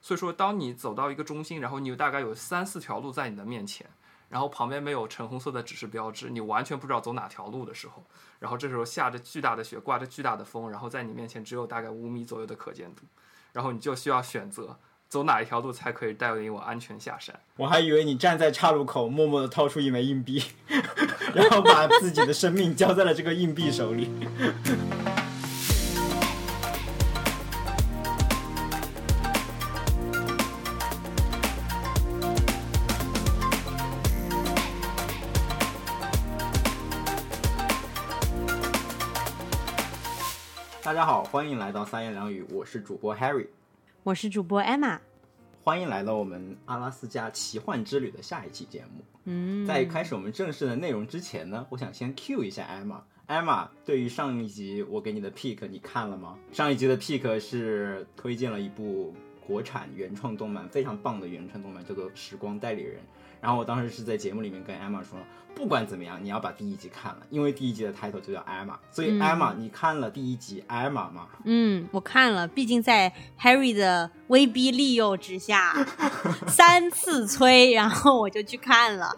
所以说，当你走到一个中心，然后你有大概有三四条路在你的面前，然后旁边没有橙红色的指示标志，你完全不知道走哪条路的时候，然后这时候下着巨大的雪，刮着巨大的风，然后在你面前只有大概五米左右的可见度，然后你就需要选择走哪一条路才可以带领我安全下山。我还以为你站在岔路口，默默的掏出一枚硬币，然后把自己的生命交在了这个硬币手里。欢迎来到三言两语，我是主播 Harry，我是主播 Emma。欢迎来到我们阿拉斯加奇幻之旅的下一期节目。嗯，在开始我们正式的内容之前呢，我想先 cue 一下 Emma。Emma，对于上一集我给你的 pick，你看了吗？上一集的 pick 是推荐了一部国产原创动漫，非常棒的原创动漫，叫做《时光代理人》。然后我当时是在节目里面跟 Emma 说，不管怎么样，你要把第一集看了，因为第一集的 title 就叫 Emma。所以嗯 Emma，、你看了第一集 Emma 吗？嗯，我看了，毕竟在 Harry 的威逼利诱之下，三次催，然后我就去看了。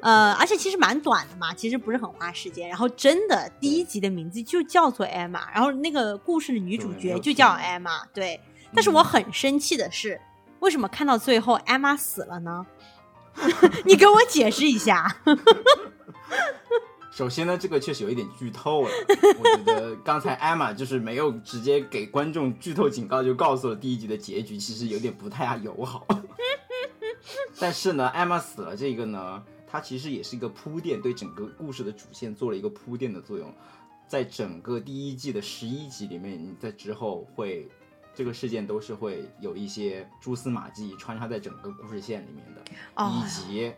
呃，而且其实蛮短的嘛，其实不是很花时间。然后真的第一集的名字就叫做 Emma，然后那个故事的女主角就叫 Emma。对，但是我很生气的是，为什么看到最后 Emma 死了呢？你给我解释一下。首先呢，这个确实有一点剧透了。我觉得刚才 Emma 就是没有直接给观众剧透警告，就告诉了第一集的结局，其实有点不太友好。但是呢，Emma 死了这个呢，它其实也是一个铺垫，对整个故事的主线做了一个铺垫的作用。在整个第一季的十一集里面，你在之后会这个事件都是会有一些蛛丝马迹穿插在整个故事线里面的。哦以及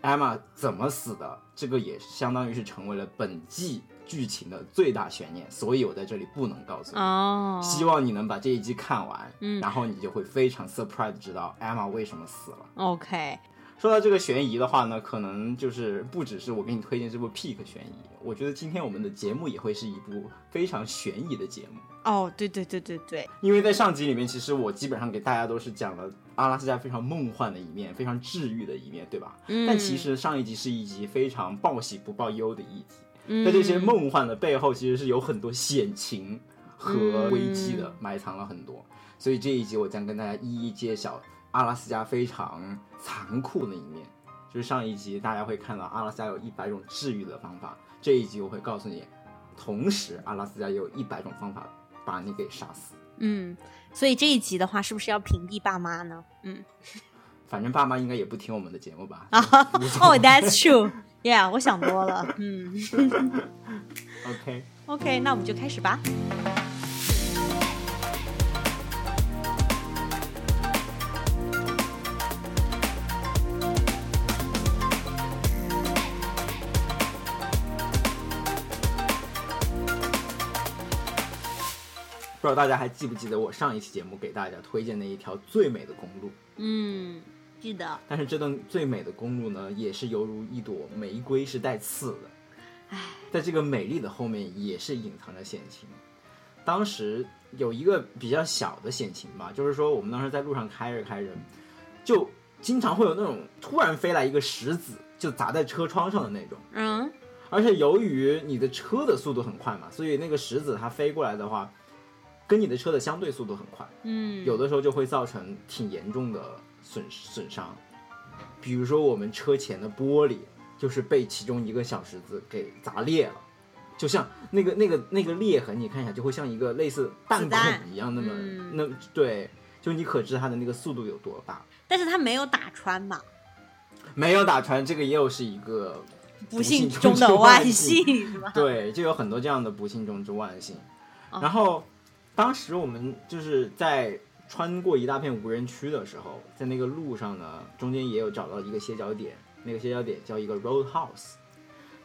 艾玛怎么死的，这个也相当于是成为了本季剧情的最大悬念，所以我在这里不能告诉你。哦，希望你能把这一季看完，嗯然后你就会非常 surprise 地知道艾玛为什么死了。OK，说到这个悬疑的话呢，可能就是不只是我给你推荐这部 Peak 悬疑，我觉得今天我们的节目也会是一部非常悬疑的节目。哦，对对对对对，因为在上集里面，其实我基本上给大家都是讲了阿拉斯加非常梦幻的一面，非常治愈的一面，对吧？嗯但其实上一集是一集非常报喜不报忧的一集，嗯在这些梦幻的背后，其实是有很多险情和危机的，埋藏了很多。所以这一集我将跟大家一一揭晓阿拉斯加非常残酷的一面。就是上一集大家会看到阿拉斯加有一百种治愈的方法，这一集我会告诉你，同时阿拉斯加也有一百种方法把你给杀死。嗯，所以这一集的话，是不是要屏蔽爸妈呢？嗯，反正爸妈应该也不听我们的节目吧？啊，哦，That's true，Yeah，我想多了。嗯 OK，，OK，那我们就开始吧。不知道大家还记不记得我上一期节目给大家推荐的一条最美的公路？嗯，记得。但是这段最美的公路呢，也是犹如一朵玫瑰是带刺的。唉，在这个美丽的后面，也是隐藏着险情。当时有一个比较小的险情吧，就是说我们当时在路上开着开着，就经常会有那种突然飞来一个石子，就砸在车窗上的那种。嗯而且由于你的车的速度很快嘛，所以那个石子它飞过来的话，跟你的车的相对速度很快，嗯，有的时候就会造成挺严重的损损伤。比如说我们车前的玻璃就是被其中一个小石子给砸裂了，就像那个那个那个裂痕，你看一下就会像一个类似弹孔一样那么嗯那对，就你可知它的那个速度有多大。但是它没有打穿嘛，没有打穿，这个又是一个不幸中中的万幸幸，是吧？对，就有很多这样的不幸中之万幸。哦然后，当时我们就是在穿过一大片无人区的时候，在那个路上呢，中间也有找到一个歇脚点，那个歇脚点叫一个 roadhouse，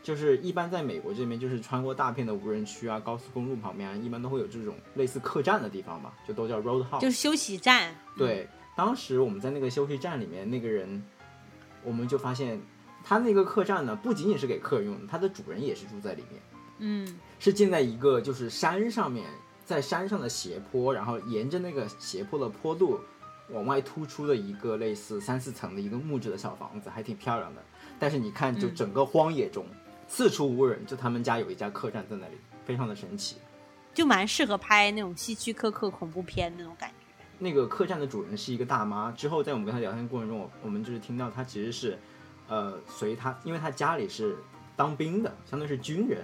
就是一般在美国这边，就是穿过大片的无人区啊、高速公路旁边啊，一般都会有这种类似客栈的地方嘛，就都叫 roadhouse。就是休息站。对，当时我们在那个休息站里面，那个人，我们就发现他那个客栈呢，不仅仅是给客人用的，它的主人也是住在里面。嗯是建在一个就是山上面，在山上的斜坡，然后沿着那个斜坡的坡度往外突出的一个类似三四层的一个木质的小房子，还挺漂亮的。但是你看，就整个荒野中、四处无人，就他们家有一家客栈在那里，非常的神奇。就蛮适合拍那种希区柯克恐怖片那种感觉。那个客栈的主人是一个大妈，之后在我们跟她聊天过程中，我我们就是听到她其实是，呃，随她，因为她家里是当兵的，相当于是军人，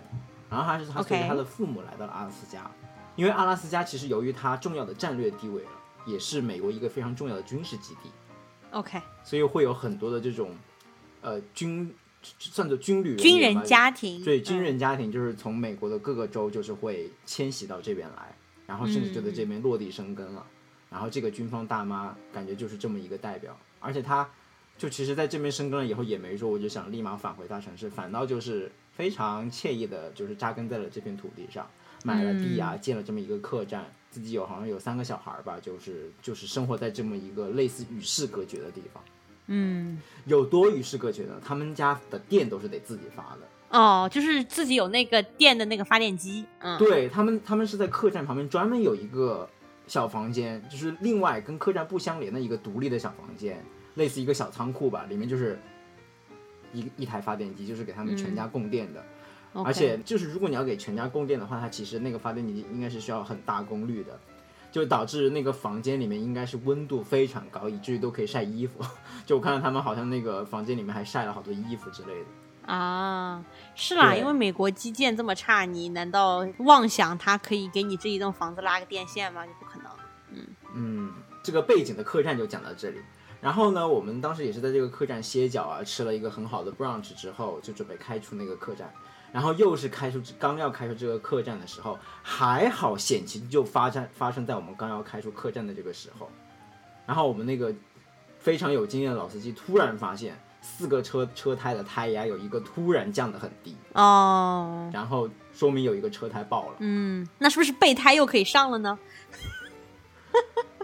然后她是她随着她的父母来到了阿拉斯加，因为阿拉斯加其实由于它重要的战略地位了，也是美国一个非常重要的军事基地，OK，所以会有很多的这种，呃，军算作军旅军人家庭，对，军嗯人家庭就是从美国的各个州就是会迁徙到这边来，然后甚至就在这边落地生根了。然后这个军方大妈感觉就是这么一个代表，而且她就其实在这边生根了以后也没说我就想立马返回大城市，反倒就是非常惬意的，就是扎根在了这片土地上，买了地啊，建了这么一个客栈，自己有好像有三个小孩儿吧，就是就是生活在这么一个类似与世隔绝的地方。嗯，有多与世隔绝呢？他们家的电都是得自己发的。哦，就是自己有那个电的那个发电机，嗯，对他们，他们是在客栈旁边专门有一个小房间，就是另外跟客栈不相连的一个独立的小房间，类似一个小仓库吧，里面就是一一台发电机，就是给他们全家供电的。而且就是如果你要给全家供电的话，它其实那个发电机应该是需要很大功率的，就导致那个房间里面应该是温度非常高，以至于都可以晒衣服。就我看到他们好像那个房间里面还晒了好多衣服之类的。啊，是啦，因为美国基建这么差，你难道妄想它可以给你这一栋房子拉个电线吗？你不可能。嗯嗯，这个背景的客栈就讲到这里。然后呢，我们当时也是在这个客栈歇脚啊，吃了一个很好的 brunch 之后，就准备开出那个客栈。然后又是开出刚要开出这个客栈的时候，还好险情就发生发生在我们刚要开出客栈的这个时候。然后我们那个非常有经验的老司机突然发现，四个车车胎的胎压有一个突然降得很低，哦，然后说明有一个车胎爆了。嗯，那是不是备胎又可以上了呢？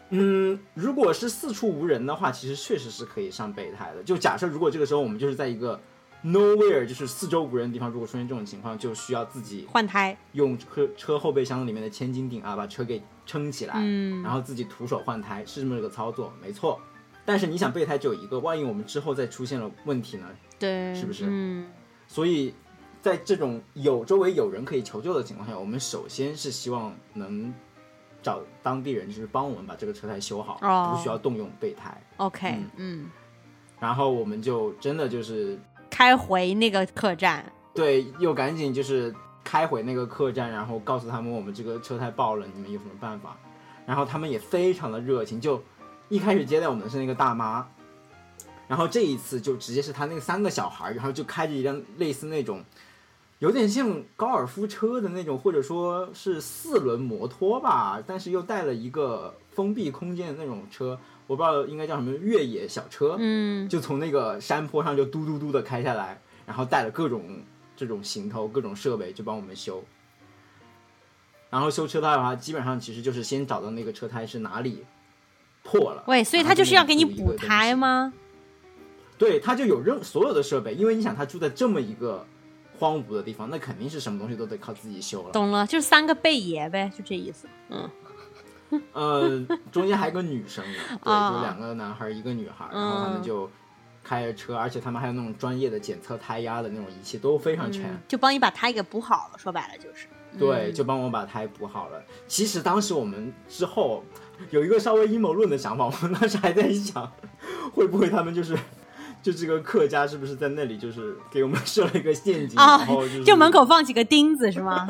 嗯，如果是四处无人的话，其实确实是可以上备胎的。就假设如果这个时候我们就是在一个 nowhere，就是四周无人的地方，如果出现这种情况，就需要自己换胎，用车车后备箱里面的千斤顶啊，把车给撑起来，嗯然后自己徒手换胎，是这么个操作，没错。但是你想备胎只有一个，万一我们之后再出现了问题呢？对，是不是嗯，所以在这种有周围有人可以求救的情况下，我们首先是希望能找当地人，就是帮我们把这个车胎修好，哦不需要动用备胎。OK，嗯嗯，然后我们就真的就是开回那个客栈，对，又赶紧就是开回那个客栈，然后告诉他们我们这个车胎爆了，你们有什么办法？然后他们也非常的热情，就一开始接待我们的是那个大妈，然后这一次就直接是他那三个小孩，然后就开着一辆类似那种有点像高尔夫车的那种，或者说是四轮摩托吧，但是又带了一个封闭空间的那种车，我不知道应该叫什么越野小车，嗯，就从那个山坡上就嘟嘟嘟的开下来，然后带了各种这种行头、各种设备，就帮我们修。然后修车胎的话，基本上其实就是先找到那个车胎是哪里破了。喂，所以他就是要给你补胎吗？对，他就有任所有的设备，因为你想他住在这么一个荒芜的地方，那肯定是什么东西都得靠自己修了。懂了，就是三个贝爷呗，就这意思。嗯，呃，中间还有个女生呢，对，啊就两个男孩儿一个女孩儿，然后他们嗯就开着车，而且他们还有那种专业的检测胎压的那种仪器，都非常全。嗯就帮你把胎给补好了，说白了就是。对，嗯就帮我把胎补好了。其实当时我们之后有一个稍微阴谋论的想法，我们当时还在想，会不会他们就是。就这个客家是不是在那里就是给我们设了一个陷阱，啊然后就是就门口放几个钉子是吗？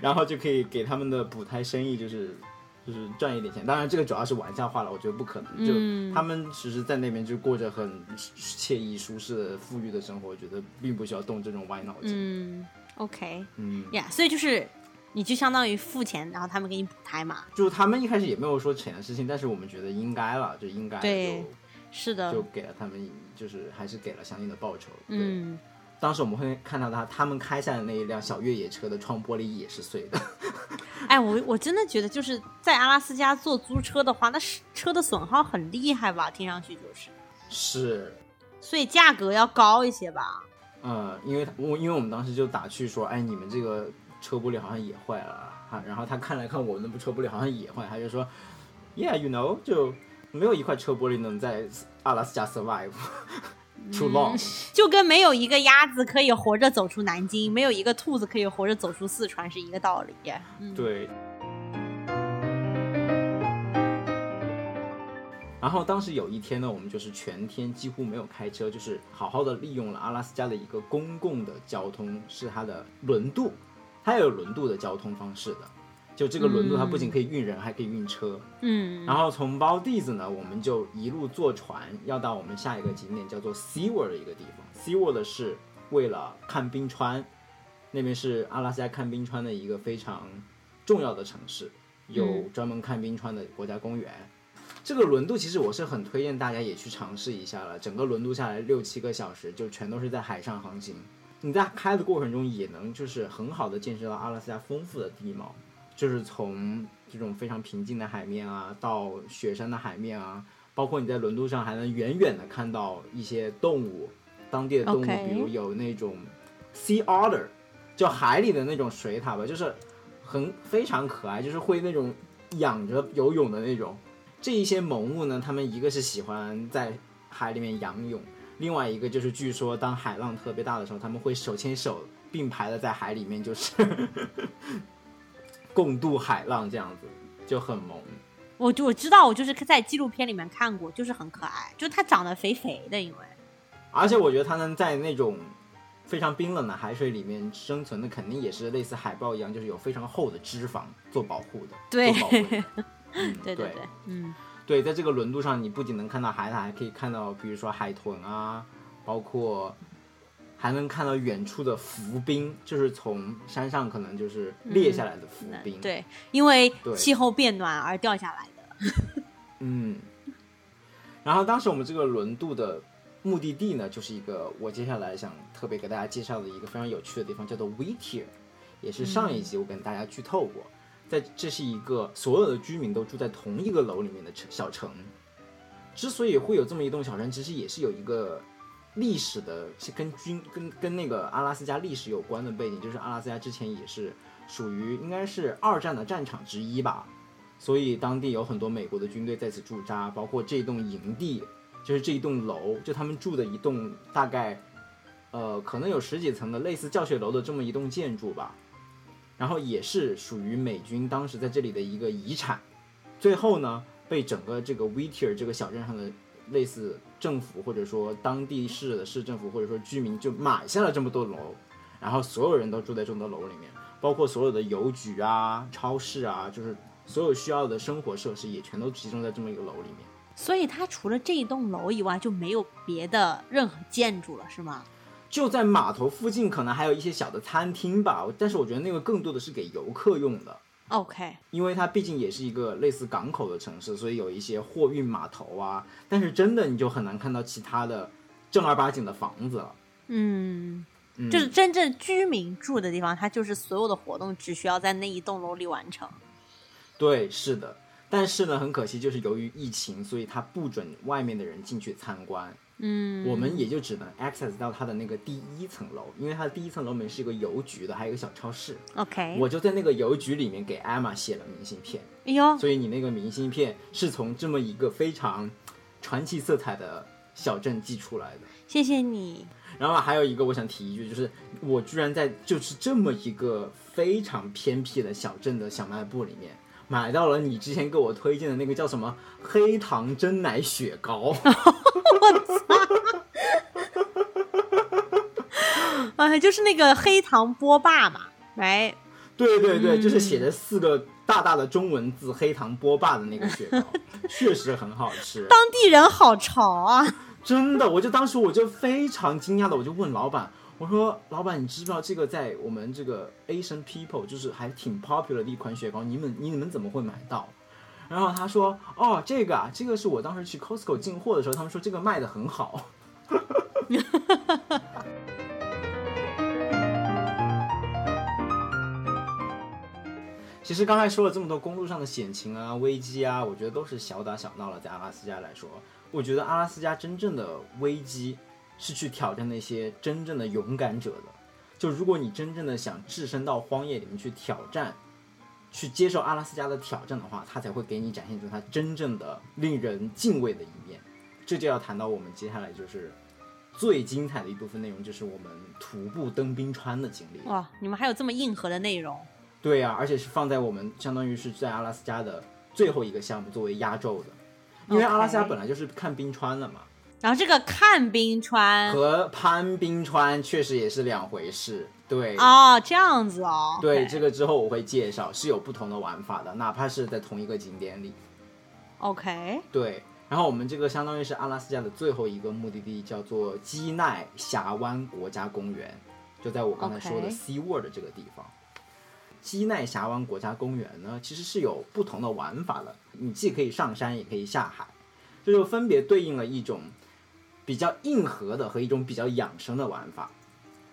然后就可以给他们的补胎生意就是就是赚一点钱。当然这个主要是玩笑话了，我觉得不可能。嗯就他们其实在那边就过着很惬意、舒适的、富裕的生活，我觉得并不需要动这种歪脑筋。嗯，OK 嗯呀所以就是你就相当于付钱，然后他们给你补胎嘛。就他们一开始也没有说钱的事情，但是我们觉得应该了，就应该对是的就就，给了他们，就是还是给了相应的报酬。对，嗯，当时我们会看到他他们开下的那一辆小越野车的窗玻璃也是碎的。哎，我我真的觉得就是在阿拉斯加坐租车的话，那是车的损耗很厉害吧？听上去就是，是，所以价格要高一些吧？嗯，因为我因为我们当时就打趣说，哎，你们这个车玻璃好像也坏了哈，然后他看了看我们的车玻璃好像也坏，他就说，Yeah, you know，就没有一块车玻璃能在阿拉斯加 survive too long。就跟没有一个鸭子可以活着走出南京，没有一个兔子可以活着走出四川是一个道理。嗯，对。然后当时有一天呢，我们就是全天几乎没有开车，就是好好的利用了阿拉斯加的一个公共的交通，是它的轮渡，它有轮渡的交通方式的。就这个轮渡，它不仅可以运人，还可以运车。嗯，然后从包地子呢，我们就一路坐船，要到我们下一个景点，叫做 SeaWorld 的一个地方。SeaWorld 是为了看冰川，那边是阿拉斯加看冰川的一个非常重要的城市，有专门看冰川的国家公园。这个轮渡其实我是很推荐大家也去尝试一下了。整个轮渡下来六七个小时，就全都是在海上航行。你在开的过程中也能就是很好的见识到阿拉斯加丰富的地貌。就是从这种非常平静的海面啊，到雪山的海面啊，包括你在轮渡上还能远远的看到一些动物，当地的动物，比如有那种 sea otter，就海里的那种水獭吧，就是很非常可爱，就是会那种仰着游泳的那种。这一些萌物呢，它们一个是喜欢在海里面仰泳，另外一个就是据说当海浪特别大的时候，他们会手牵手并排的在海里面，就是。共度海浪这样子就很萌，我就我知道，我就是在纪录片里面看过，就是很可爱，就它长得肥肥的，因为，而且我觉得它能在那种非常冰冷的海水里面生存的，肯定也是类似海豹一样，就是有非常厚的脂肪做保护的，对，对对对，嗯，对，在这个轮渡上，你不仅能看到海獭，还可以看到，比如说海豚啊，包括。还能看到远处的浮冰，就是从山上可能就是裂下来的浮冰。对，因为气候变暖而掉下来的。嗯。然后当时我们这个轮渡的目的地呢，就是一个我接下来想特别给大家介绍的一个非常有趣的地方，叫做 Whittier，也是上一集我跟大家剧透过，在这是一个所有的居民都住在同一个楼里面的城小城。之所以会有这么一栋小城，其实也是有一个。历史的跟军跟跟那个阿拉斯加历史有关的背景，就是阿拉斯加之前也是属于应该是二战的战场之一吧，所以当地有很多美国的军队在此驻扎，包括这栋营地，就是这一栋楼，就他们住的一栋大概，呃，可能有十几层的类似教学楼的这么一栋建筑吧，然后也是属于美军当时在这里的一个遗产，最后呢被整个这个 Whittier 这个小镇上的。类似政府或者说当地市的市政府或者说居民就买下了这么多楼，然后所有人都住在这么多楼里面，包括所有的邮局啊、超市啊，就是所有需要的生活设施也全都集中在这么一个楼里面。所以它除了这一栋楼以外就没有别的任何建筑了，是吗？就在码头附近，可能还有一些小的餐厅吧，但是我觉得那个更多的是给游客用的。OK，因为它毕竟也是一个类似港口的城市，所以有一些货运码头啊。但是真的你就很难看到其他的正儿八经的房子了。嗯，就是真正居民住的地方，它就是所有的活动只需要在那一栋楼里完成。对，是的。但是呢，很可惜，就是由于疫情，所以它不准外面的人进去参观。嗯，我们也就只能 access 到它的那个第一层楼，因为它的第一层楼门是一个邮局的，还有一个小超市。OK，我就在那个邮局里面给艾玛写了明信片。哎呦，所以你那个明信片是从这么一个非常传奇色彩的小镇寄出来的。谢谢你。然后还有一个我想提一句，就是我居然在就是这么一个非常偏僻的小镇的小卖部里面。买到了你之前给我推荐的那个叫什么黑糖真奶雪糕，我操！啊，就是那个黑糖波霸嘛，来，对对对，就是写着四个大大的中文字“黑糖波霸”的那个雪糕，确实很好吃。当地人好潮啊！真的，我就当时我就非常惊讶的，我就问老板。我说，老板，你知不知道这个在我们这个 Asian people 就是还挺 popular 的一款雪糕？你们你们怎么会买到？然后他说，哦，这个啊，这个是我当时去 Costco 进货的时候，他们说这个卖的很好。其实刚才说了这么多公路上的险情啊、危机啊，我觉得都是小打小闹了。在阿拉斯加来说，我觉得阿拉斯加真正的危机。是去挑战那些真正的勇敢者的。就如果你真正的想置身到荒野里面去挑战去接受阿拉斯加的挑战的话，他才会给你展现出他真正的令人敬畏的一面。这就要谈到我们接下来就是最精彩的一部分内容，就是我们徒步登冰川的经历。哇，你们还有这么硬核的内容？对呀、而且是放在我们相当于是在阿拉斯加的最后一个项目作为压轴的，因为阿拉斯加本来就是看冰川的嘛，然后这个看冰川和攀冰川确实也是两回事。对，哦，这样子哦。对这个之后我会介绍，是有不同的玩法的，哪怕是在同一个景点里。OK，对，然后我们这个相当于是阿拉斯加的最后一个目的地，叫做基奈峡湾国家公园，就在我刚才说的 Sea 的这个地方。基奈峡湾国家公园呢，其实是有不同的玩法的，你既可以上山，也可以下海，这就分别对应了一种比较硬核的和一种比较养生的玩法。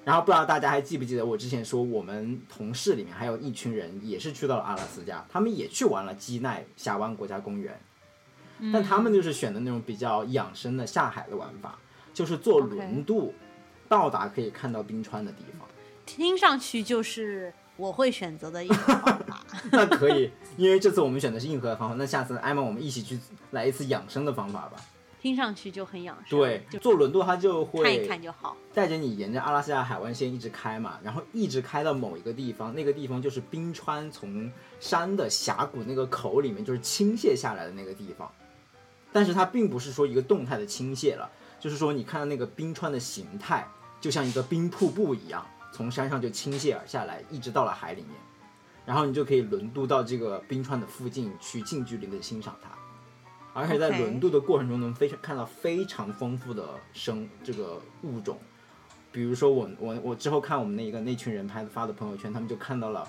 然后不知道大家还记不记得我之前说，我们同事里面还有一群人也是去到了阿拉斯加，他们也去玩了基奈峡湾国家公园。但他们就是选的那种比较养生的下海的玩法，就是坐轮渡到达可以看到冰川的地方。听上去就是我会选择的一种方法。那可以，因为这次我们选的是硬核的方法，那下次艾玛我们一起去来一次养生的方法吧。听上去就很养生。对，就坐轮渡它就会看一看就好。带着你沿着阿拉斯加海湾线一直开嘛，然后一直开到某一个地方，那个地方就是冰川从山的峡谷那个口里面就是倾泻下来的那个地方。但是它并不是说一个动态的倾泻了，就是说你看到那个冰川的形态，就像一个冰瀑布一样，从山上就倾泻而下来，一直到了海里面，然后你就可以轮渡到这个冰川的附近去近距离的欣赏它。而且在轮渡的过程中，能非常看到非常丰富的生这个物种，比如说我我我之后看我们那个那群人拍的发的朋友圈，他们就看到了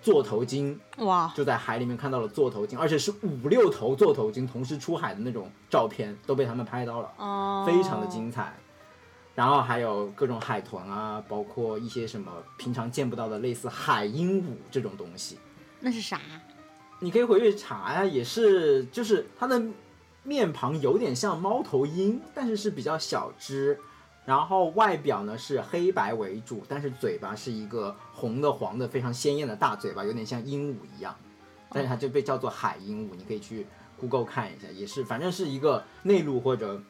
座头鲸，哇，就在海里面看到了座头鲸，而且是五六头座头鲸同时出海的那种照片，都被他们拍到了，哦，非常的精彩。然后还有各种海豚啊，包括一些什么平常见不到的类似海鹦鹉这种东西，那是啥？你可以回去查呀，也是就是它的面庞有点像猫头鹰，但是是比较小只，然后外表呢是黑白为主，但是嘴巴是一个红的黄的非常鲜艳的大嘴巴，有点像鹦鹉一样，但是它就被叫做海鹦鹉，你可以去 Google 看一下，也是反正是一个内陆或者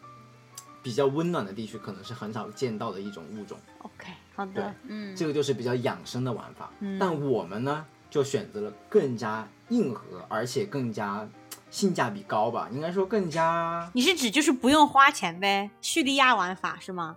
比较温暖的地区，可能是很少见到的一种物种。OK，好对的，嗯，这个就是比较养生的玩法。嗯但我们呢，就选择了更加硬核，而且更加性价比高吧，应该说更加你是指就是不用花钱呗？叙利亚玩法是吗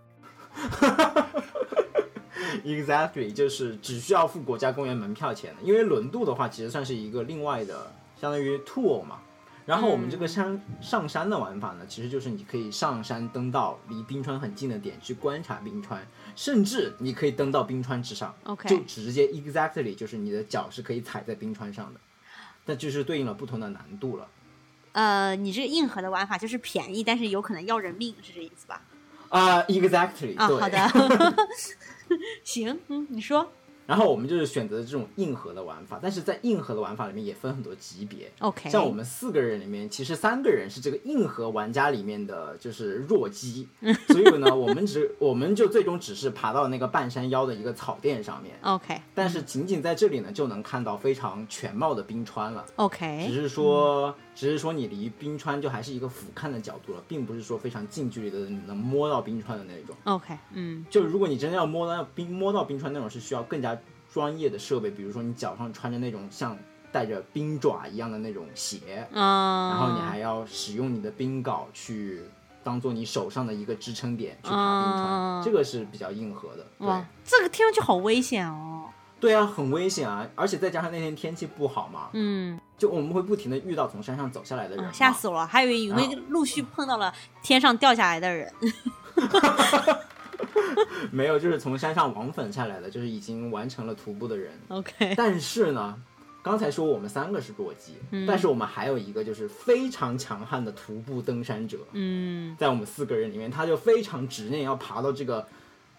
？exactly 就是只需要付国家公园门票钱的。因为轮渡的话，其实算是一个另外的，相当于 tour 嘛。然后我们这个山、上山的玩法呢，其实就是你可以上山登到离冰川很近的点去观察冰川，甚至你可以登到冰川之上。OK 就直接 exactly 就是你的脚是可以踩在冰川上的，但就是对应了不同的难度了。呃，你这个硬核的玩法就是便宜，但是有可能要人命，是这意思吧？啊、e x a c t l y 啊，对。好的，行，嗯，你说然后我们就是选择这种硬核的玩法，但是在硬核的玩法里面也分很多级别。OK，像我们四个人里面，其实三个人是这个硬核玩家里面的就是弱鸡，所以呢，我们只我们就最终只是爬到那个半山腰的一个草甸上面，OK 但是仅仅在这里呢，就能看到非常全貌的冰川了。只 OK 是说，只是说你离冰川就还是一个俯瞰的角度了，并不是说非常近距离的能摸到冰川的那种。OK，嗯就如果你真的要摸到冰摸到冰川那种，是需要更加专业的设备，比如说你脚上穿着那种像带着冰爪一样的那种鞋，嗯，然后你还要使用你的冰镐去当做你手上的一个支撑点去爬冰川，嗯这个是比较硬核的。对，这个听上去好危险哦。对啊，很危险啊，而且再加上那天天气不好嘛，嗯，就我们会不停的遇到从山上走下来的人吓死我了，还以为有没有陆续碰到了天上掉下来的人。没有，就是从山上往返下来的，就是已经完成了徒步的人。OK，但是呢，刚才说我们三个是弱鸡，但是我们还有一个就是非常强悍的徒步登山者，嗯。在我们四个人里面，他就非常执念要爬到这个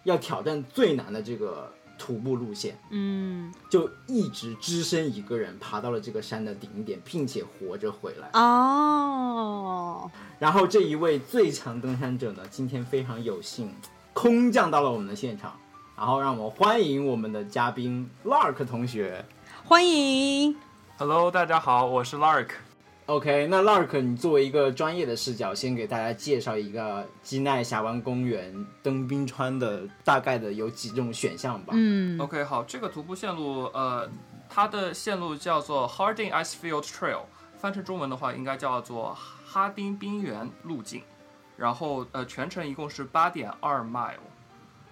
要挑战最难的这个徒步路线，嗯，就一直只身一个人爬到了这个山的顶点，并且活着回来。哦，然后这一位最强登山者呢，今天非常有幸空降到了我们的现场，然后让我们欢迎我们的嘉宾 Lark 同学。欢迎。Hello，大家好，我是 Lark。OK，那 Lark，你作为一个专业的视角，先给大家介绍一个基奈峡湾公园登冰川的大概的有几种选项吧。嗯 OK，好，这个徒步线路，呃，它的线路叫做 Harding Icefield Trail，翻成中文的话应该叫做哈丁冰原路径。然后，呃，全程一共是八点二 mile，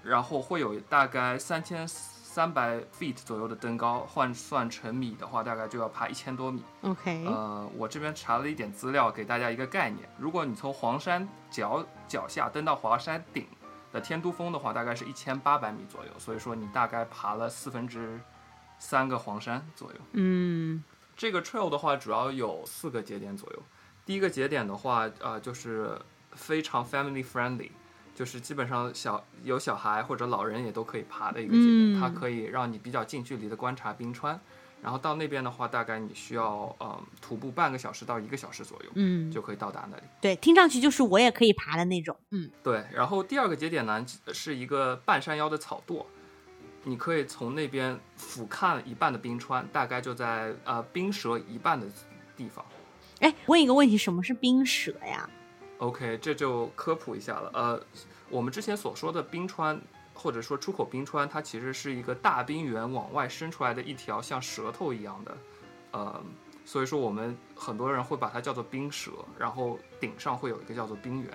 然后会有大概三千三百 feet 左右的登高，换算成米的话，大概就要爬一千多米。，OK，呃，我这边查了一点资料，给大家一个概念。如果你从黄山脚脚下登到华山顶的天都峰的话，大概是一千八百米左右，所以说你大概爬了四分之三个黄山左右。嗯这个 trail 的话，主要有四个节点左右。第一个节点的话，呃，就是非常 family friendly，就是基本上小有小孩或者老人也都可以爬的一个节点，嗯它可以让你比较近距离的观察冰川。然后到那边的话，大概你需要呃徒步半个小时到一个小时左右，嗯，就可以到达那里。对，听上去就是我也可以爬的那种。嗯对，然后第二个节点呢是一个半山腰的草垛，你可以从那边俯瞰一半的冰川，大概就在呃冰舌一半的地方。哎，问一个问题，什么是冰舌呀？OK，这就科普一下了。呃，我们之前所说的冰川，或者说出口冰川，它其实是一个大冰原往外伸出来的一条像舌头一样的，呃，所以说我们很多人会把它叫做冰舌，然后顶上会有一个叫做冰原。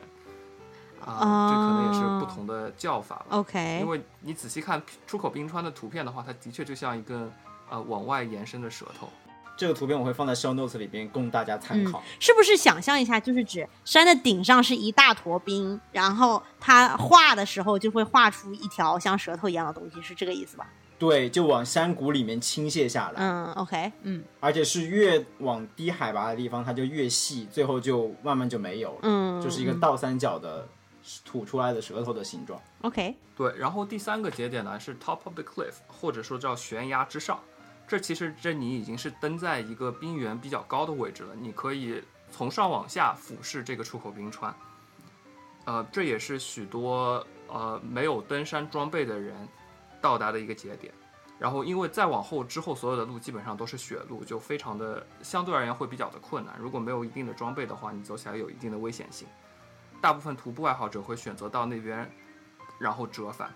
啊、这可能也是不同的叫法吧。OK，因为你仔细看出口冰川的图片的话，它的确就像一根呃往外延伸的舌头。这个图片我会放在 show notes 里边供大家参考。是不是想象一下，就是指山的顶上是一大坨冰，然后它画的时候就会画出一条像舌头一样的东西，是这个意思吧？对，就往山谷里面倾泻下来，嗯，OK，嗯而且是越往低海拔的地方它就越细，最后就慢慢就没有了，嗯，就是一个嗯倒三角的吐出来的舌头的形状。OK，对，然后第三个节点呢是 top of the cliff，或者说叫悬崖之上。这其实这你已经是登在一个冰原比较高的位置了，你可以从上往下俯视这个出口冰川。呃，这也是许多呃没有登山装备的人到达的一个节点。然后，因为再往后之后，所有的路基本上都是雪路，就非常的相对而言会比较的困难。如果没有一定的装备的话，你走起来有一定的危险性。大部分徒步爱好者会选择到那边，然后折返。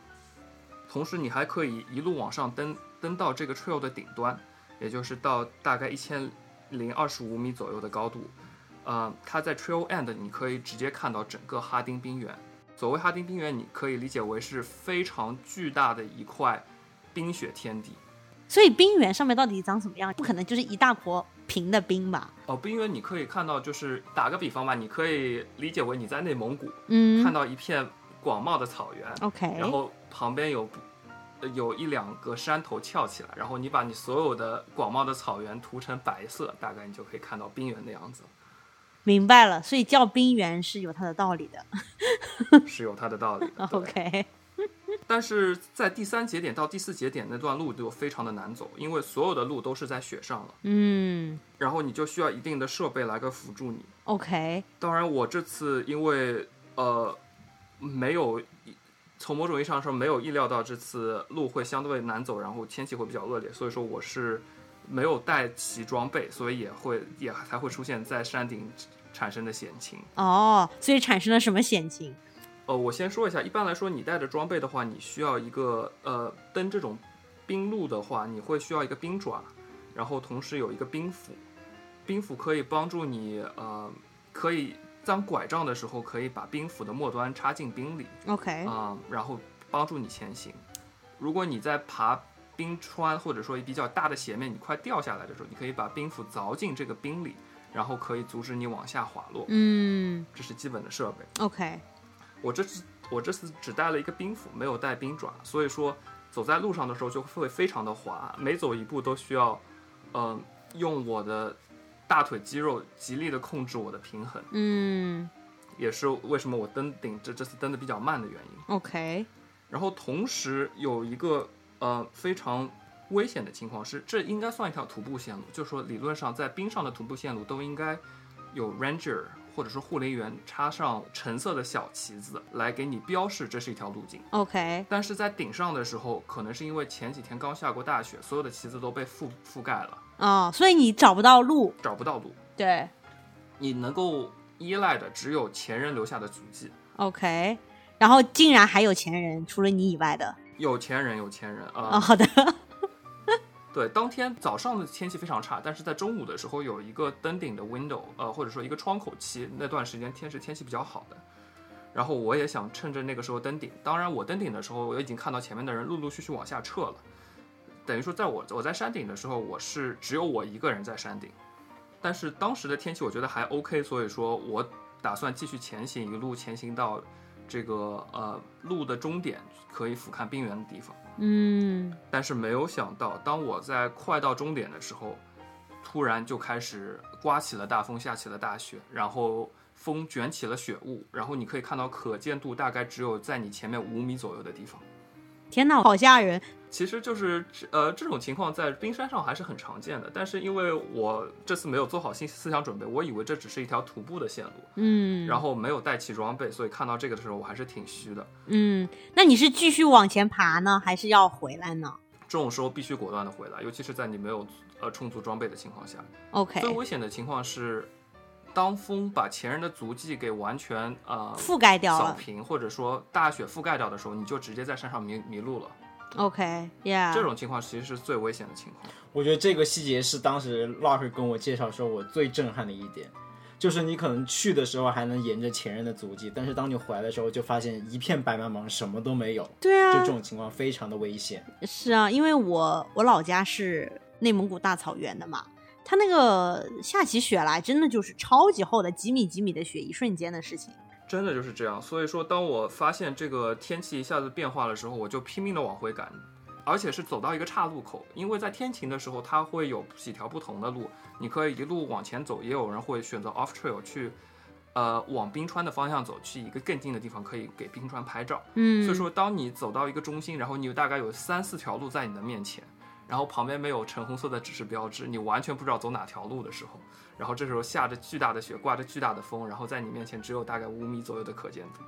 同时，你还可以一路往上登，登到这个 trail 的顶端，也就是到大概一千零二十五米左右的高度。呃，它在 trail end，你可以直接看到整个哈丁冰原。所谓哈丁冰原，你可以理解为是非常巨大的一块冰雪天地。所以冰原上面到底长什么样？不可能就是一大坨平的冰吧？哦，冰原你可以看到，就是打个比方吧，你可以理解为你在内蒙古嗯看到一片广袤的草原，，OK，然后旁边有呃有一两个山头翘起来，然后你把你所有的广袤的草原涂成白色，大概你就可以看到冰原的样子，明白了，所以叫冰原是有它的道理的。是有它的道理的。对 OK，但是在第三节点到第四节点那段路就非常的难走，因为所有的路都是在雪上了，嗯然后你就需要一定的设备来个辅助你。，OK，当然，我这次因为呃没有从某种意义上说没有意料到这次路会相对难走，然后天气会比较恶劣，所以说我是没有带齐装备，所以也会也才会出现在山顶产生的险情。哦，所以产生了什么险情？呃，我先说一下，一般来说，你带着装备的话，你需要一个呃登这种冰路的话，你会需要一个冰爪，然后同时有一个冰斧，冰斧可以帮助你呃可以当拐杖的时候，可以把冰斧的末端插进冰里 OK，啊、然后帮助你前行。如果你在爬冰川或者说比较大的斜面，你快掉下来的时候，你可以把冰斧凿进这个冰里，然后可以阻止你往下滑落。嗯这是基本的设备。，OK，我这次我这次只带了一个冰斧，没有带冰爪，所以说走在路上的时候就会非常的滑，每走一步都需要，嗯、用我的大腿肌肉极力的控制我的平衡，嗯也是为什么我登顶这这次登的比较慢的原因。，OK，然后同时有一个呃非常危险的情况是，这应该算一条徒步线路，就是说理论上在冰上的徒步线路都应该有 ranger 或者是护林员插上橙色的小旗子来给你标示这是一条路径。OK，但是在顶上的时候，可能是因为前几天刚下过大雪，所有的旗子都被覆覆盖了，哦，所以你找不到路，找不到路。对你能够依赖的只有前人留下的足迹。，OK，然后竟然还有前人，除了你以外的，有钱人，有钱人啊！哦，好的，对，当天早上的天气非常差，但是在中午的时候有一个登顶的 window，呃，或者说一个窗口期，那段时间天是天气比较好的。然后我也想趁着那个时候登顶。当然，我登顶的时候，我已经看到前面的人陆陆续续往下撤了。等于说，在我我在山顶的时候，我是只有我一个人在山顶。但是当时的天气我觉得还 OK，所以说我打算继续前行，一路前行到这个呃路的终点，可以俯瞰冰原的地方。嗯，但是没有想到，当我在快到终点的时候，突然就开始刮起了大风，下起了大雪，然后风卷起了雪雾，然后你可以看到可见度大概只有在你前面五米左右的地方。天哪，好吓人，其实就是呃这种情况在冰山上还是很常见的，但是因为我这次没有做好心思想准备，我以为这只是一条徒步的线路，嗯，然后没有带齐装备，所以看到这个的时候我还是挺虚的。嗯，那你是继续往前爬呢，还是要回来呢这种时候必须果断的回来，尤其是在你没有呃充足装备的情况下。？OK，最危险的情况是，当风把前人的足迹给完全呃覆盖掉了扫平，或者说大雪覆盖掉的时候，你就直接在山上迷迷路了。，OK，Yeah，、这种情况其实是最危险的情况。我觉得这个细节是当时 Lark 跟我介绍时候我最震撼的一点，就是你可能去的时候还能沿着前人的足迹，但是当你回来的时候就发现一片白茫茫，什么都没有。对啊就这，种情况非常的危险。是啊，因为我我老家是内蒙古大草原的嘛，它那个下起雪来，真的就是超级厚的几米几米的雪，一瞬间的事情。真的就是这样，所以说，当我发现这个天气一下子变化的时候，我就拼命的往回赶，而且是走到一个岔路口，因为在天晴的时候，它会有几条不同的路，你可以一路往前走，也有人会选择 off trail 去，呃，往冰川的方向走，去一个更近的地方可以给冰川拍照。嗯，所以说，当你走到一个中心，然后你有大概有三四条路在你的面前，然后旁边没有橙红色的指示标志，你完全不知道走哪条路的时候，然后这时候下着巨大的雪，刮着巨大的风，然后在你面前只有大概五米左右的可见度，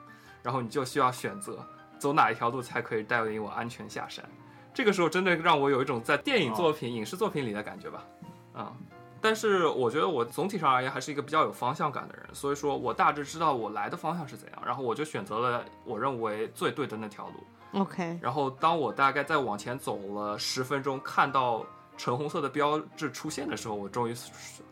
然后你就需要选择走哪一条路才可以带领我安全下山。这个时候真的让我有一种在电影作品、影视作品里的感觉吧，啊、但是我觉得我总体上而言还是一个比较有方向感的人，所以说我大致知道我来的方向是怎样，然后我就选择了我认为最对的那条路。OK，然后当我大概再往前走了十分钟，看到橙红色的标志出现的时候，我终于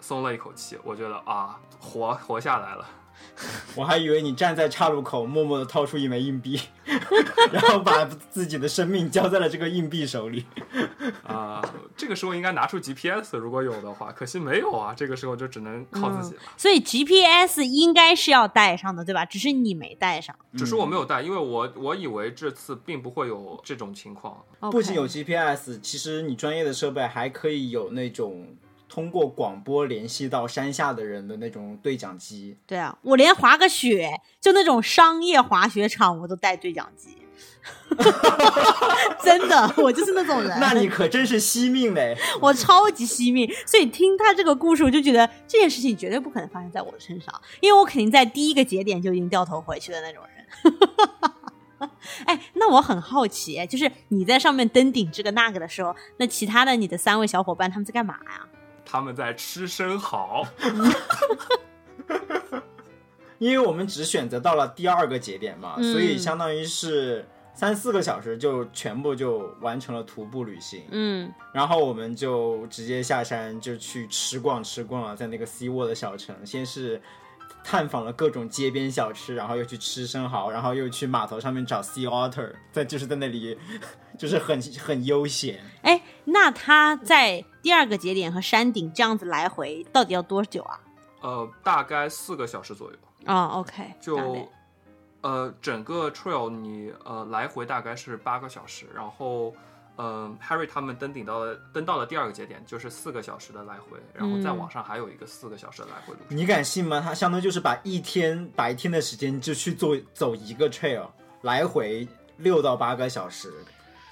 松了一口气。我觉得啊，活活下来了。我还以为你站在岔路口，默默的掏出一枚硬币，然后把自己的生命交在了这个硬币手里。啊、这个时候应该拿出 GPS，如果有的话，可惜没有啊。这个时候就只能靠自己了。所以 GPS 应该是要带上的，对吧？只是你没带上。只是我没有带，因为我我以为这次并不会有这种情况。不仅有 GPS，其实你专业的设备还可以有那种通过广播联系到山下的人的那种对讲机。对啊，我连滑个雪，就那种商业滑雪场，我都带对讲机。真的，我就是那种人。那你可真是惜命嘞！我超级惜命，所以听他这个故事，我就觉得这件事情绝对不可能发生在我的身上，因为我肯定在第一个节点就已经掉头回去的那种人。哎，那我很好奇，就是你在上面登顶这个那个的时候，那其他的你的三位小伙伴他们在干嘛呀？他们在吃生蚝，因为我们只选择到了第二个节点嘛，嗯。所以相当于是三四个小时就全部就完成了徒步旅行。嗯。然后我们就直接下山就去吃逛吃逛了，在那个 Sea w 的小城，先是探访了各种街边小吃，然后又去吃生蚝，然后又去码头上面找 Sea Otter，在就是在那里就是很很悠闲。哎，那他在第二个节点和山顶这样子来回，到底要多久啊？呃，大概四个小时左右。哦，OK，就呃，整个 trail 你呃来回大概是八个小时，然后呃 Harry 他们登顶到了登到了第二个节点，就是四个小时的来回，然后再嗯往上还有一个四个小时的来回路程。你敢信吗？他相当于就是把一天白天的时间就去做走一个 trail，来回六到八个小时，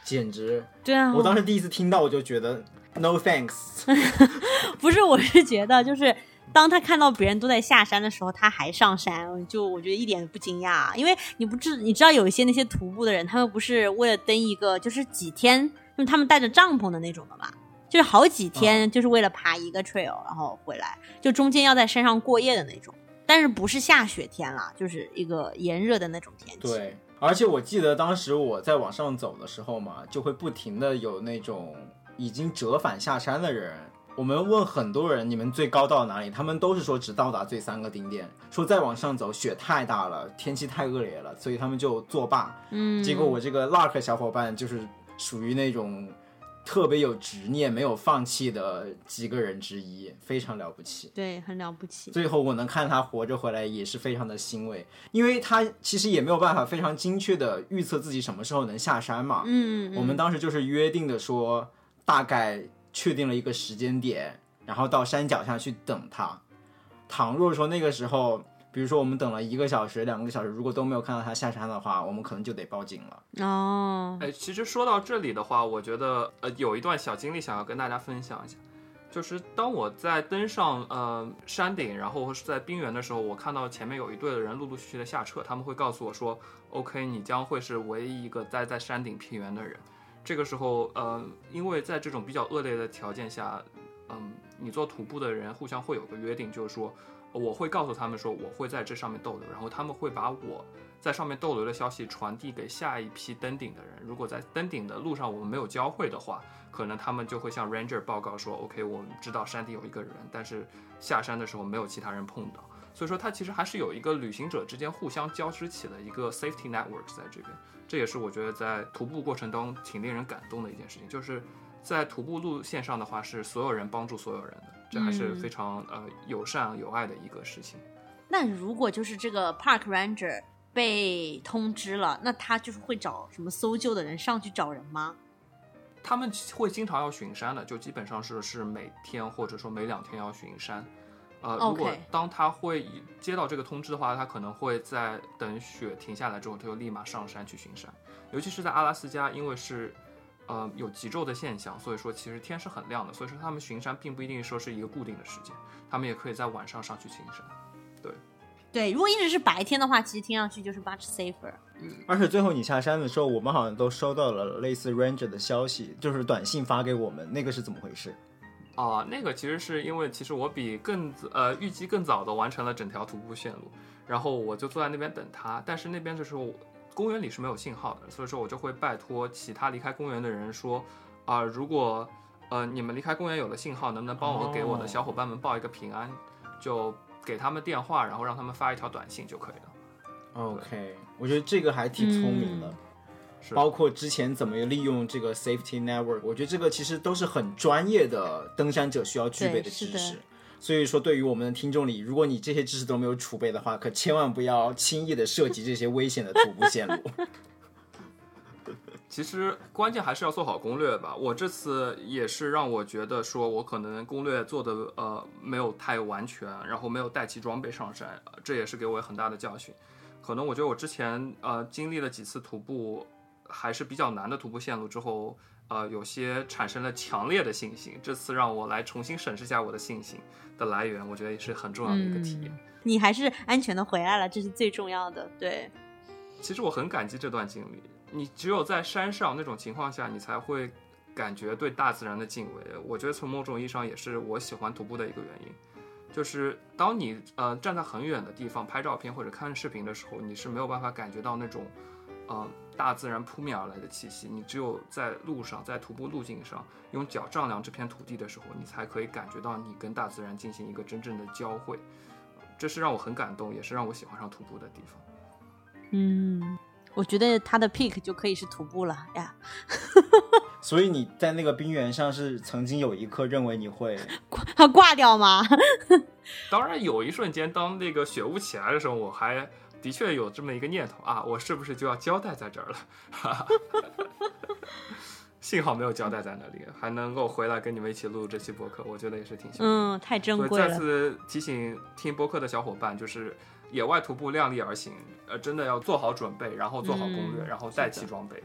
简直！对啊，我当时第一次听到我就觉得 no thanks。不是，我是觉得就是当他看到别人都在下山的时候，他还上山，就我觉得一点不惊讶，因为你不知你知道有一些那些徒步的人，他们不是为了登一个就是几天，因为他们带着帐篷的那种的嘛，就是好几天就是为了爬一个 trail，然后回来，就中间要在山上过夜的那种，但是不是下雪天啦，就是一个炎热的那种天气。对，而且我记得当时我在往上走的时候嘛，就会不停的有那种已经折返下山的人。我们问很多人，你们最高到哪里？他们都是说只到达最三个顶点，说再往上走雪太大了，天气太恶劣了，所以他们就作罢。嗯，结果我这个 luck 小伙伴就是属于那种特别有执念、没有放弃的几个人之一，非常了不起。对，很了不起。最后我能看他活着回来，也是非常的欣慰，因为他其实也没有办法非常精确的预测自己什么时候能下山嘛。嗯，嗯我们当时就是约定的说，大概确定了一个时间点，然后到山脚下去等他。倘若说那个时候，比如说我们等了一个小时、两个小时，如果都没有看到他下山的话，我们可能就得报警了。哦，哎，其实说到这里的话，我觉得呃有一段小经历想要跟大家分享一下，就是当我在登上呃山顶，然后是在冰原的时候，我看到前面有一队的人陆陆续续的下撤，他们会告诉我说，OK，你将会是唯一一个待在山顶平原的人。这个时候，呃，因为在这种比较恶劣的条件下，嗯，你做徒步的人互相会有个约定，就是说我会告诉他们说我会在这上面逗留，然后他们会把我在上面逗留的消息传递给下一批登顶的人。如果在登顶的路上我们没有交汇的话，可能他们就会向 ranger 报告说，OK，我们知道山顶有一个人，但是下山的时候没有其他人碰到。所以说，它其实还是有一个旅行者之间互相交织起的一个 safety network 在这边。这也是我觉得在徒步过程中挺令人感动的一件事情，就是在徒步路线上的话，是所有人帮助所有人的，这还是嗯非常呃友善有爱的一个事情。那如果就是这个 park ranger 被通知了，那他就是会找什么搜救的人上去找人吗？他们会经常要巡山的，就基本上是是每天或者说每两天要巡山。呃，如果当他会接到这个通知的话，他可能会在等雪停下来之后，他就立马上山去巡山。尤其是在阿拉斯加，因为是呃有极昼的现象，所以说其实天是很亮的，所以说他们巡山并不一定说是一个固定的时间，他们也可以在晚上上去巡山。对，对如果一直是白天的话，其实听上去就是 much safer。嗯而且最后你下山的时候，我们好像都收到了类似 Ranger 的消息，就是短信发给我们，那个是怎么回事？啊、那个其实是因为其实我比更呃预计更早的完成了整条徒步线路，然后我就坐在那边等他，但是那边的时候公园里是没有信号的，所以说我就会拜托其他离开公园的人说，啊、如果呃你们离开公园有了信号，能不能帮我给我的小伙伴们报一个平安，就给他们电话，然后让他们发一条短信就可以了。OK，我觉得这个还挺聪明的。嗯包括之前怎么利用这个 safety network，我觉得这个其实都是很专业的登山者需要具备的知识。所以说，对于我们的听众里，如果你这些知识都没有储备的话，可千万不要轻易的涉及这些危险的徒步线路。其实关键还是要做好攻略吧。我这次也是让我觉得说，我可能攻略做的呃没有太完全，然后没有带齐装备上山，这也是给我很大的教训。可能我觉得我之前呃经历了几次徒步，还是比较难的徒步线路之后，呃有些产生了强烈的信心。这次让我来重新审视一下我的信心的来源，我觉得也是很重要的一个体验。你还是安全的回来了，这是最重要的。对，其实我很感激这段经历。你只有在山上那种情况下，你才会感觉对大自然的敬畏。我觉得从某种意义上也是我喜欢徒步的一个原因，就是当你呃站在很远的地方拍照片或者看视频的时候，你是没有办法感觉到那种呃大自然扑面而来的气息。你只有在路上，在徒步路径上用脚丈量这片土地的时候，你才可以感觉到你跟大自然进行一个真正的交汇。这是让我很感动，也是让我喜欢上徒步的地方。嗯，我觉得他的 peak 就可以是徒步了呀，所以你在那个冰原上是曾经有一刻认为你会 他挂掉吗？当然，有一瞬间，当那个雪雾起来的时候，我还的确有这么一个念头啊，我是不是就要交代在这儿了？哈 哈幸好没有交代在那里，还能够回来跟你们一起录这期播客，我觉得也是挺幸运的。嗯，太珍贵了再。次提醒听播客的小伙伴，就是野外徒步量力而行，呃，真的要做好准备，然后做好攻略，嗯然后带齐装备。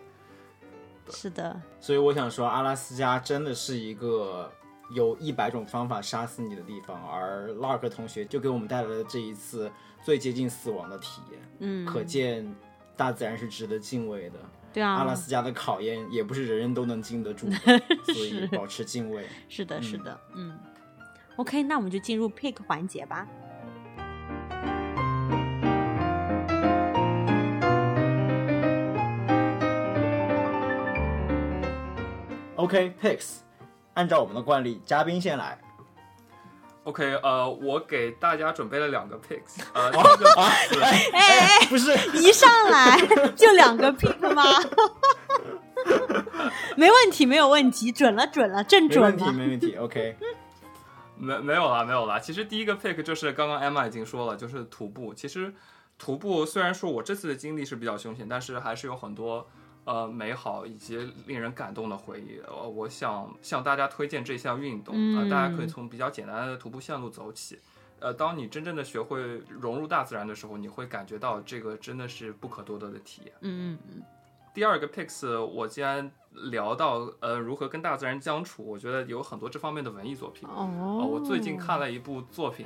是的，所以我想说，阿拉斯加真的是一个有一百种方法杀死你的地方，而 Lark 同学就给我们带来了这一次最接近死亡的体验。嗯，可见大自然是值得敬畏的。对啊，阿拉斯加的考验也不是人人都能经得住的，所以保持敬畏。是的，是的，嗯。OK，那我们就进入 pick 环节吧。OK，picks，、按照我们的惯例，嘉宾先来。OK，呃，我给大家准备了两个 picks，呃，第一个啊，是哎哎，不是，一上来就两个 pick 吗？没问题，没有问题，准了，准了，正准了没问题，没问题。OK，没没有啦，没有啦。其实第一个 pick 就是刚刚 Emma 已经说了，就是徒步。其实徒步虽然说我这次的经历是比较凶险，但是还是有很多呃美好以及令人感动的回忆。呃，我想向大家推荐这项运动啊、嗯大家可以从比较简单的徒步线路走起。呃，当你真正的学会融入大自然的时候，你会感觉到这个真的是不可多得的体验。嗯嗯第二个 picks，我既然聊到呃如何跟大自然相处，我觉得有很多这方面的文艺作品。嗯，呃，哦，我最近看了一部作品，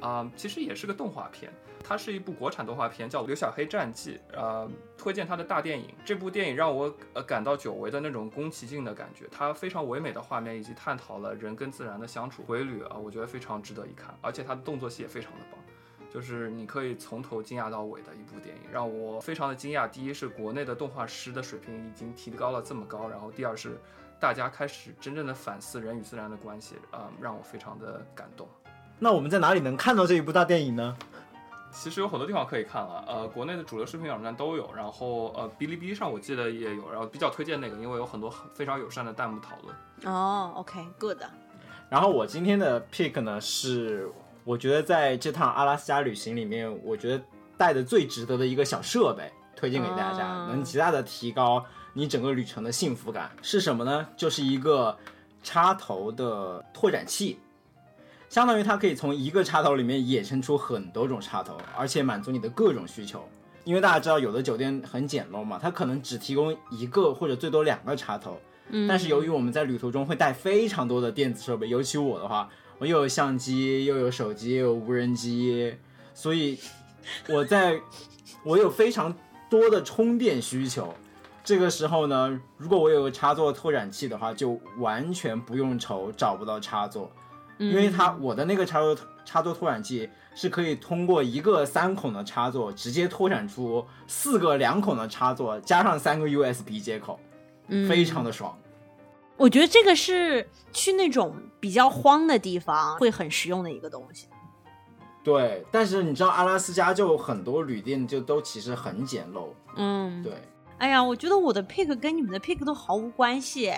啊、其实也是个动画片，它是一部国产动画片，叫《刘小黑战记》，呃，推荐它的大电影。这部电影让我呃感到久违的那种宫崎骏的感觉，它非常唯美的画面以及探讨了人跟自然的相处规律啊，我觉得非常值得一看，而且它的动作戏也非常的棒。就是你可以从头惊讶到尾的一部电影，让我非常的惊讶。第一是国内的动画师的水平已经提高了这么高，然后第二是大家开始真正的反思人与自然的关系，啊、让我非常的感动。那我们在哪里能看到这一部大电影呢？其实有很多地方可以看了，呃，国内的主流视频网站都有，然后呃，哔哩哔哩上我记得也有，然后比较推荐那个，因为有很多很非常友善的弹幕讨论。哦，OK，good，然后我今天的 pick 呢是，我觉得在这趟阿拉斯加旅行里面，我觉得带的最值得的一个小设备，推荐给大家，啊能极大的提高你整个旅程的幸福感。是什么呢？就是一个插头的拓展器。相当于它可以从一个插头里面衍生出很多种插头，而且满足你的各种需求。因为大家知道，有的酒店很简陋嘛，它可能只提供一个或者最多两个插头，嗯，但是由于我们在旅途中会带非常多的电子设备，尤其我的话，我又有相机，又有手机，又有无人机，所以我在我有非常多的充电需求。这个时候呢，如果我有个插座拓展器的话，就完全不用愁找不到插座，因为它我的那个插座插座拓展器是可以通过一个三孔的插座直接拓展出四个两孔的插座，加上三个 USB 接口，嗯非常的爽。我觉得这个是去那种比较荒的地方会很实用的一个东西。对，但是你知道阿拉斯加就很多旅店就都其实很简陋，嗯，对，哎呀，我觉得我的 pick 跟你们的 pick 都毫无关系。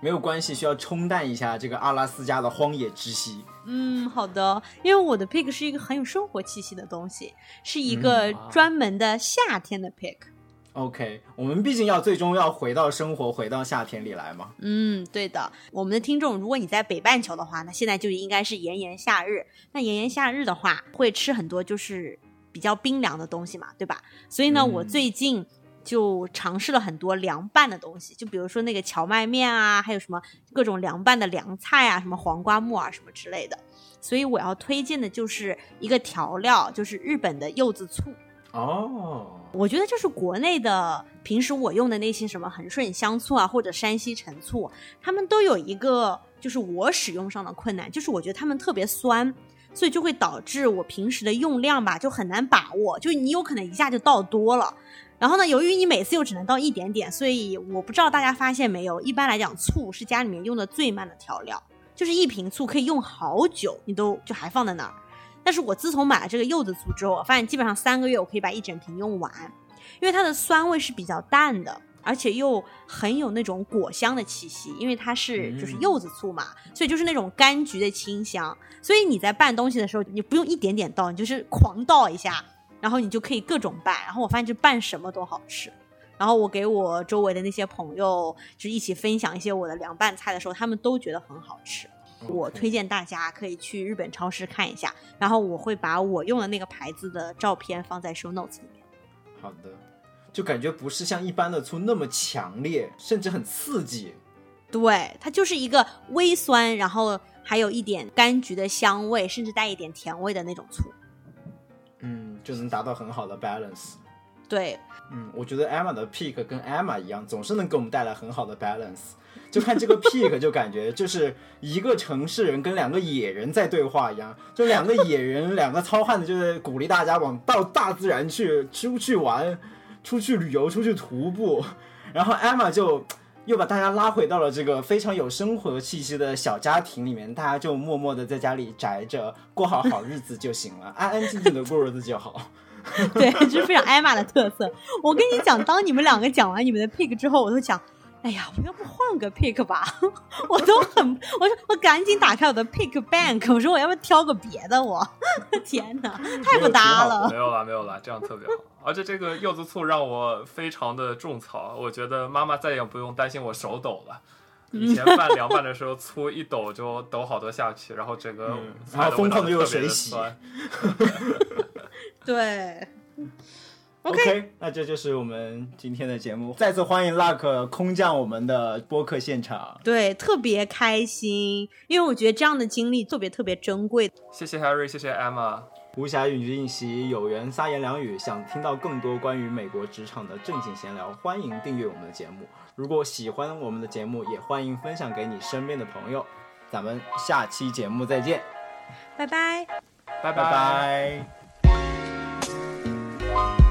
没有关系，需要冲淡一下这个阿拉斯加的荒野之息。嗯，好的，因为我的 pick 是一个很有生活气息的东西，是一个嗯专门的夏天的 pick。OK，我们毕竟要最终要回到生活，回到夏天里来嘛。嗯，对的。我们的听众，如果你在北半球的话，那现在就应该是炎炎夏日。那炎炎夏日的话，会吃很多就是比较冰凉的东西嘛，对吧？所以呢，嗯我最近就尝试了很多凉拌的东西，就比如说那个荞麦面啊，还有什么各种凉拌的凉菜啊，什么黄瓜木耳什么之类的。所以我要推荐的就是一个调料，就是日本的柚子醋。哦，我觉得就是国内的平时我用的那些什么恒顺香醋啊，或者山西陈醋，他们都有一个就是我使用上的困难，就是我觉得它们特别酸，所以就会导致我平时的用量吧就很难把握，就你有可能一下就倒多了。然后呢，由于你每次又只能倒一点点，所以我不知道大家发现没有，一般来讲醋是家里面用的最慢的调料，就是一瓶醋可以用好久，你都就还放在那儿。但是我自从买了这个柚子醋之后，我发现基本上三个月我可以把一整瓶用完，因为它的酸味是比较淡的，而且又很有那种果香的气息，因为它是就是嗯柚子醋嘛，所以就是那种柑橘的清香。所以你在拌东西的时候，你不用一点点倒，你就是狂倒一下，然后你就可以各种拌。然后我发现就拌什么都好吃。然后我给我周围的那些朋友，就一起分享一些我的凉拌菜的时候，他们都觉得很好吃。我推荐大家可以去日本超市看一下，然后我会把我用的那个牌子的照片放在 show notes 里面。好的，就感觉不是像一般的醋那么强烈，甚至很刺激。对，它就是一个微酸，然后还有一点柑橘的香味，甚至带一点甜味的那种醋。嗯，就能达到很好的 balance。对，嗯，我觉得 Emma 的 pick 跟 Emma 一样，总是能给我们带来很好的 balance。就看这个 pick 就感觉就是一个城市人跟两个野人在对话一样，就两个野人，两个糙汉子，就是鼓励大家往到大自然去出去玩，出去旅游，出去徒步。然后 Emma 就又把大家拉回到了这个非常有生活气息的小家庭里面，大家就默默的在家里宅着，过好好日子就行了，安安静静的过日子就好。对，这是非常艾玛的特色。我跟你讲，当你们两个讲完你们的 pick 之后，我都讲，哎呀，我要不换个 pick 吧？我都很，我说我赶紧打开我的 pick bank，我说我要不要挑个别的？我 天哪，太不搭了。没有啦，没有啦，这样特别好。而且这个柚子醋让我非常的种草，我觉得妈妈再也不用担心我手抖了。以前拌凉拌的时候，醋一抖就抖好多下去，然后整个然后疯狂的用水洗。对，OK，那这就是我们今天的节目。再次欢迎 Luck 空降我们的播客现场。对，特别开心，因为我觉得这样的经历特别特别珍贵。谢谢 Harry，谢谢 Emma。无暇与君一席，有缘三言两语。想听到更多关于美国职场的正经闲聊，欢迎订阅我们的节目。如果喜欢我们的节目，也欢迎分享给你身边的朋友。咱们下期节目再见，拜拜，拜拜拜。